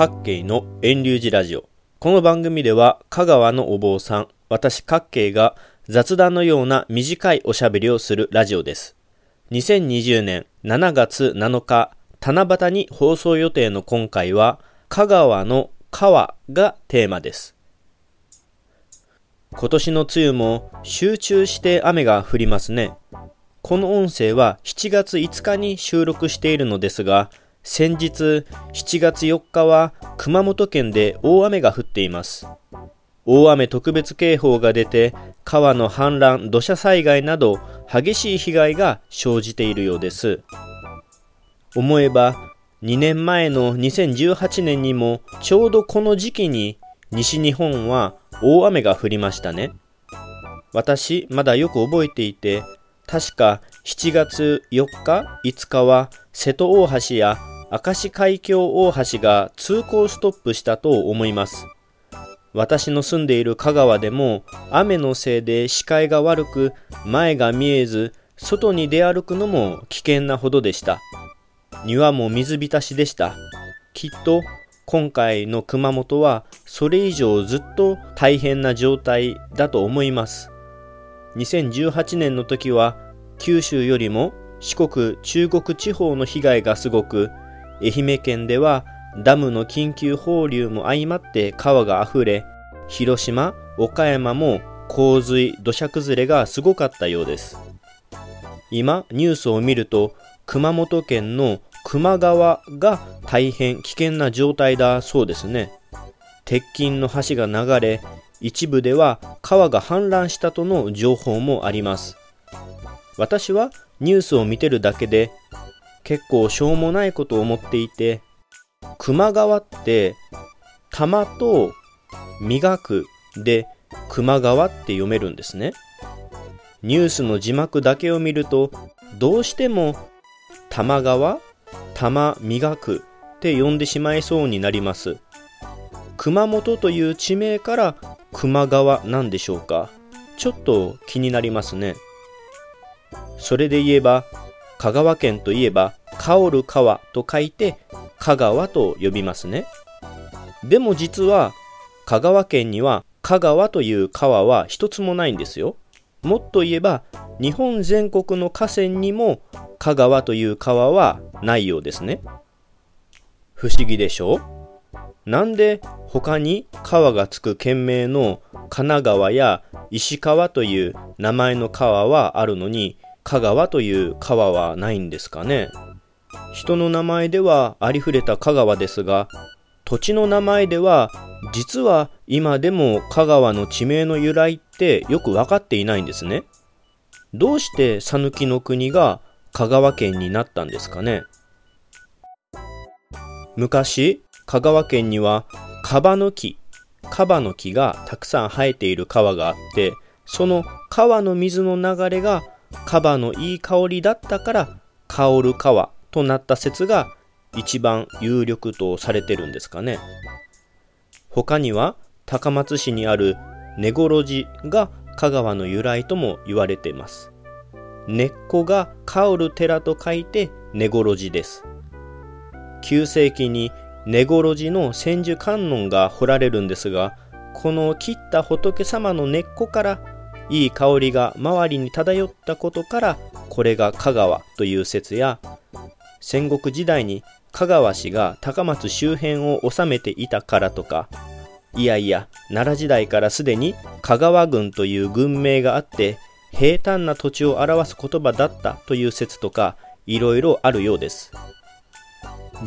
各系の遠流寺ラジオ。この番組では香川のお坊さん、私各系が雑談のような短いおしゃべりをするラジオです。2020年7月7日、七夕に放送予定の今回は、香川の川がテーマです。今年の梅雨も集中して雨が降りますね。この音声は7月5日に収録しているのですが、先日7月4日は熊本県で大雨が降っています。大雨特別警報が出て川の氾濫、土砂災害など激しい被害が生じているようです。思えば2年前の2018年にもちょうどこの時期に西日本は大雨が降りましたね。私まだよく覚えていて確か7月4日、5日は瀬戸大橋や明石海峡大橋が通行ストップしたと思います。私の住んでいる香川でも雨のせいで視界が悪く前が見えず外に出歩くのも危険なほどでした。庭も水浸しでした。きっと今回の熊本はそれ以上ずっと大変な状態だと思います。2018年の時は九州よりも四国中国地方の被害がすごく愛媛県ではダムの緊急放流も相まって川が溢れ広島岡山も洪水土砂崩れがすごかったようです。今ニュースを見ると熊本県の球磨川が大変危険な状態だそうですね。鉄筋の橋が流れ一部では川が氾濫したとの情報もあります。私はニュースを見てるだけで結構しょうもないことを思っていて球磨川って玉と磨くで球磨川って読めるんですね。ニュースの字幕だけを見るとどうしても玉川玉磨くって呼んでしまいそうになります。熊本という地名から球磨川なんでしょうか。ちょっと気になりますね。それで言えば、香川県といえば、香る川と書いて、香川と呼びますね。でも実は、香川県には香川という川は一つもないんですよ。もっと言えば、日本全国の河川にも香川という川はないようですね。不思議でしょ？なんで他に川がつく県名の神奈川や石川という名前の川はあるのに香川という川はないんですかね。人の名前ではありふれた香川ですが土地の名前では実は今でも香川の地名の由来ってよく分かっていないんですね。どうして讃岐の国が香川県になったんですかね。昔香川県にはカバの木カバの木がたくさん生えている川があってその川の水の流れがカバのいい香りだったから香る川となった説が一番有力とされてるんですかね。他には高松市にある根頃寺が香川の由来とも言われています。根っこが香る寺と書いて根頃寺です。9世紀に根頃寺の千手観音が彫られるんですがこの切った仏様の根っこからいい香りが周りに漂ったことからこれが香川という説や戦国時代に香川氏が高松周辺を治めていたからとかいやいや奈良時代からすでに香川郡という軍名があって平坦な土地を表す言葉だったという説とかいろいろあるようです。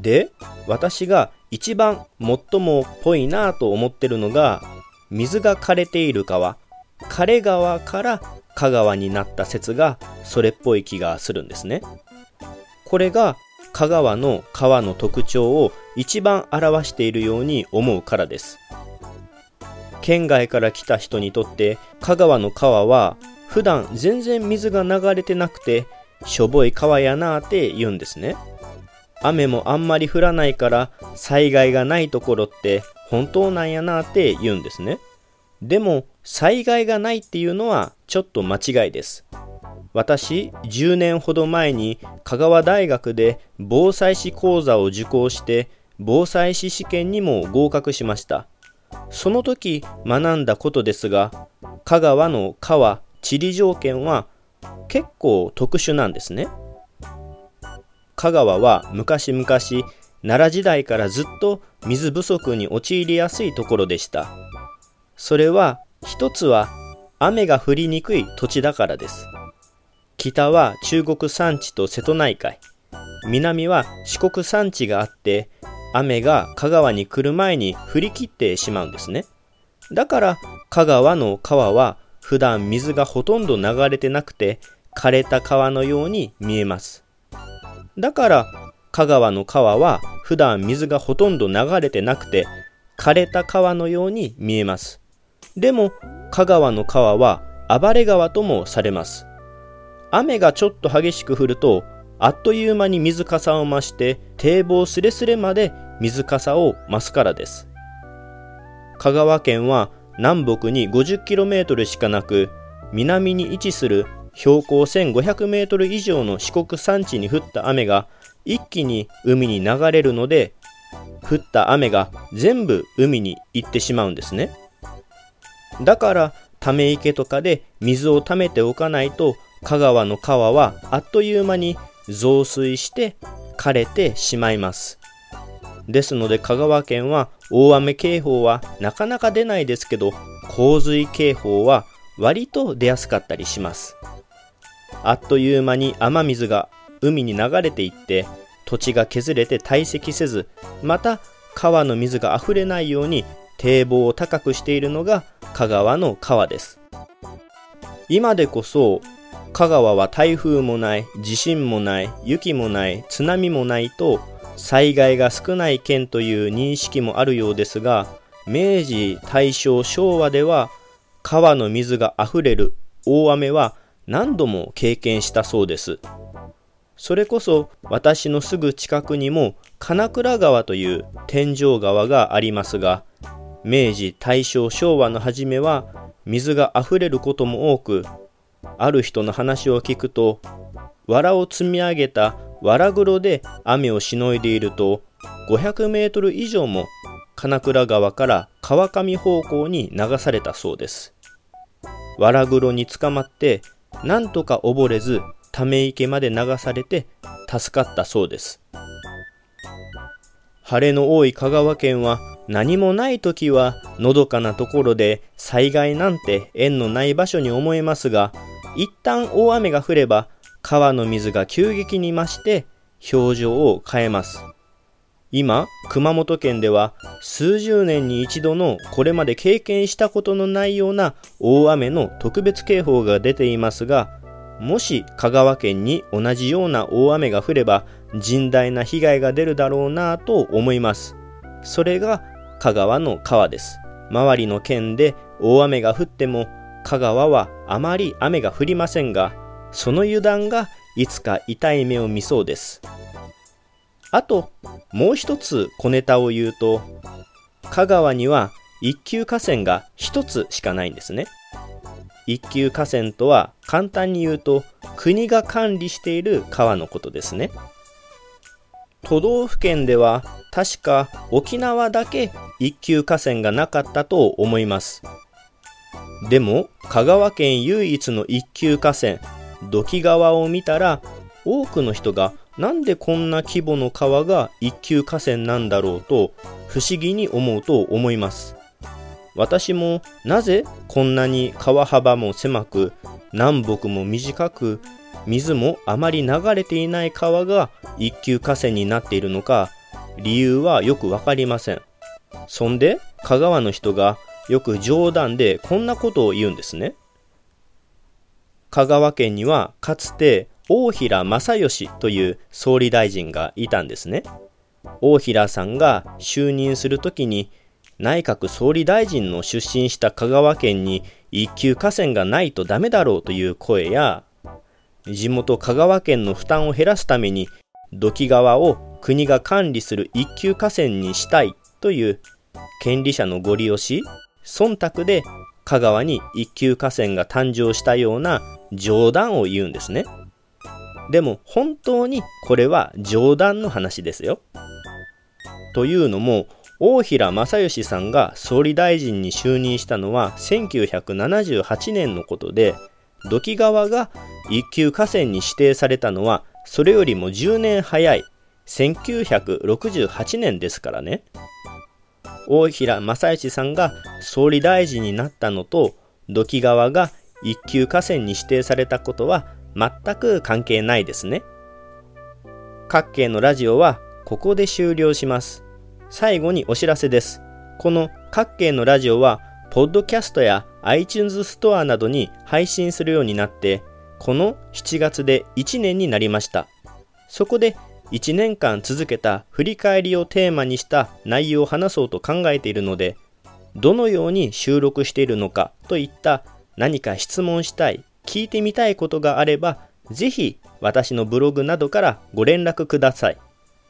で私が一番最もっぽいなと思ってるのが水が枯れている川。枯川から香川になった説がそれっぽい気がするんですね。これが香川の川の特徴を一番表しているように思うからです。県外から来た人にとって香川の川は普段全然水が流れてなくてしょぼい川やなーって言うんですね。雨もあんまり降らないから災害がないところって本当なんやなって言うんですね。でも災害がないっていうのはちょっと間違いです。私、10年ほど前に香川大学で防災士講座を受講して防災士試験にも合格しました。その時学んだことですが、香川の川、地理条件は結構特殊なんですね。香川は昔々奈良時代からずっと水不足に陥りやすいところでした。それは一つは雨が降りにくい土地だからです。北は中国山地と瀬戸内海、南は四国山地があって雨が香川に来る前に降り切ってしまうんですね。だから香川の川は普段水がほとんど流れてなくて枯れた川のように見えます。だから香川の川は普段水がほとんど流れてなくて枯れた川のように見えます。でも香川の川は暴れ川ともされます。雨がちょっと激しく降るとあっという間に水かさを増して堤防すれすれまで水かさを増すからです。香川県は南北に 50km しかなく南に位置する標高 1500m 以上の四国山地に降った雨が一気に海に流れるので降った雨が全部海に行ってしまうんですねだからため池とかで水を溜めておかないと香川の川はあっという間に増水して枯れてしまいます。ですので香川県は大雨警報はなかなか出ないですけど洪水警報は割と出やすかったりします。あっという間に雨水が海に流れていって土地が削れて堆積せずまた川の水が溢れないように堤防を高くしているのが香川の川です。今でこそ香川は台風もない、地震もない、雪もない、津波もないと災害が少ない県という認識もあるようですが、明治、大正、昭和では川の水があふれる大雨は何度も経験したそうです。それこそ私のすぐ近くにも金倉川という天井川がありますが、明治、大正、昭和の初めは水があふれることも多くある人の話を聞くと藁を積み上げた藁黒で雨をしのいでいると500メートル以上も金倉川から川上方向に流されたそうです。藁黒に捕まってなんとか溺れずため池まで流されて助かったそうです。晴れの多い香川県は何もない時はのどかなところで災害なんて縁のない場所に思えますが一旦大雨が降れば川の水が急激に増して表情を変えます。今、熊本県では数十年に一度のこれまで経験したことのないような大雨の特別警報が出ていますが、もし香川県に同じような大雨が降れば甚大な被害が出るだろうなと思います。それが香川の川です。周りの県で大雨が降っても香川はあまり雨が降りませんが、その油断がいつか痛い目を見そうです。あと、もう一つ小ネタを言うと、香川には一級河川が一つしかないんですね。一級河川とは簡単に言うと国が管理している川のことですね。都道府県では確か沖縄だけ一級河川がなかったと思います。でも香川県唯一の一級河川土器川を見たら多くの人がなんでこんな規模の川が一級河川なんだろうと不思議に思うと思います私もなぜこんなに川幅も狭く南北も短く水もあまり流れていない川が一級河川になっているのか理由はよくわかりませんそんで香川の人がよく冗談でこんなことを言うんですね。香川県にはかつて大平正義という総理大臣がいたんですね。大平さんが就任するときに内閣総理大臣の出身した香川県に一級河川がないとダメだろうという声や地元香川県の負担を減らすために土器川を国が管理する一級河川にしたいという権利者のご利用し忖度で香川に一級河川が誕生したような冗談を言うんですね。でも本当にこれは冗談の話ですよ。というのも、大平正義さんが総理大臣に就任したのは1978年のことで、土岐川が一級河川に指定されたのはそれよりも10年早い1968年ですからね。大平正義さんが総理大臣になったのと土岐川が一級河川に指定されたことは全く関係ないですね。各系のラジオはここで終了します。最後にお知らせです。この各系のラジオは、ポッドキャストや iTunes ストアなどに配信するようになって、この7月で1年になりました。そこで1年間続けた振り返りをテーマにした内容を話そうと考えているので、どのように収録しているのかといった何か質問したい、聞いてみたいことがあれば、ぜひ私のブログなどからご連絡ください。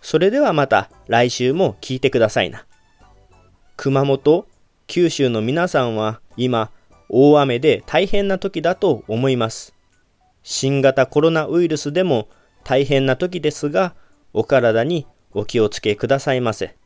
それではまた来週も聞いてくださいな。熊本、九州の皆さんは今、大雨で大変な時だと思います。新型コロナウイルスでも大変な時ですが、お体にお気をつけくださいませ。